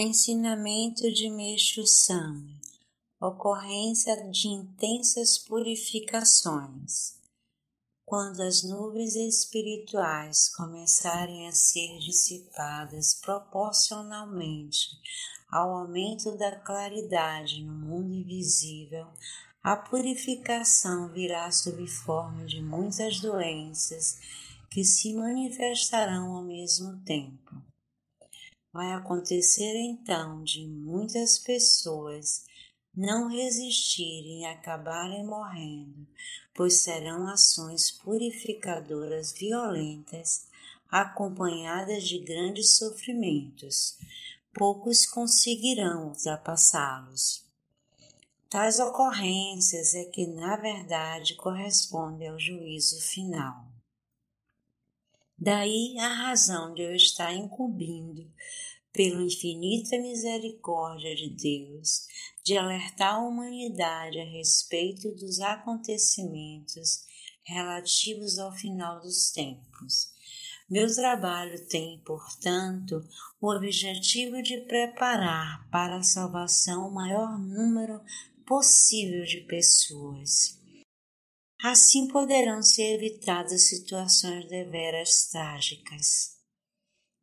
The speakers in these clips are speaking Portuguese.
Ensinamento de Meixo Sama Ocorrência de intensas purificações. Quando as nuvens espirituais começarem a ser dissipadas proporcionalmente ao aumento da claridade no mundo invisível, a purificação virá sob forma de muitas doenças que se manifestarão ao mesmo tempo. Vai acontecer então de muitas pessoas não resistirem e acabarem morrendo, pois serão ações purificadoras violentas, acompanhadas de grandes sofrimentos. Poucos conseguirão ultrapassá-los. Tais ocorrências é que, na verdade, correspondem ao juízo final. Daí a razão de eu estar incumbindo, pela infinita misericórdia de Deus, de alertar a humanidade a respeito dos acontecimentos relativos ao final dos tempos. Meu trabalho tem, portanto, o objetivo de preparar para a salvação o maior número possível de pessoas Assim poderão ser evitadas situações deveras trágicas.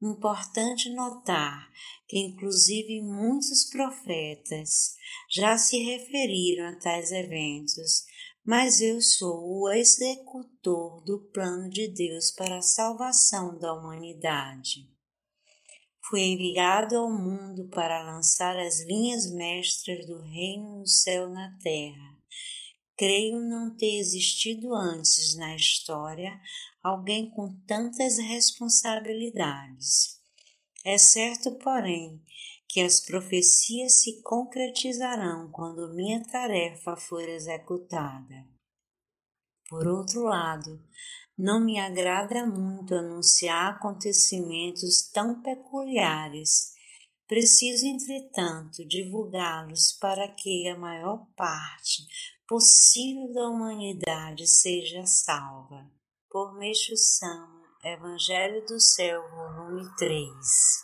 Importante notar que, inclusive, muitos profetas já se referiram a tais eventos, mas eu sou o executor do plano de Deus para a salvação da humanidade. Fui enviado ao mundo para lançar as linhas mestras do reino no céu na terra Creio não ter existido antes na história alguém com tantas responsabilidades. É certo, porém, que as profecias se concretizarão quando minha tarefa for executada. Por outro lado, não me agrada muito anunciar acontecimentos tão peculiares. Preciso, entretanto, divulgá-los para que a maior parte possível da humanidade seja salva. Por Meixo Sama, Evangelho do Céu, volume 3.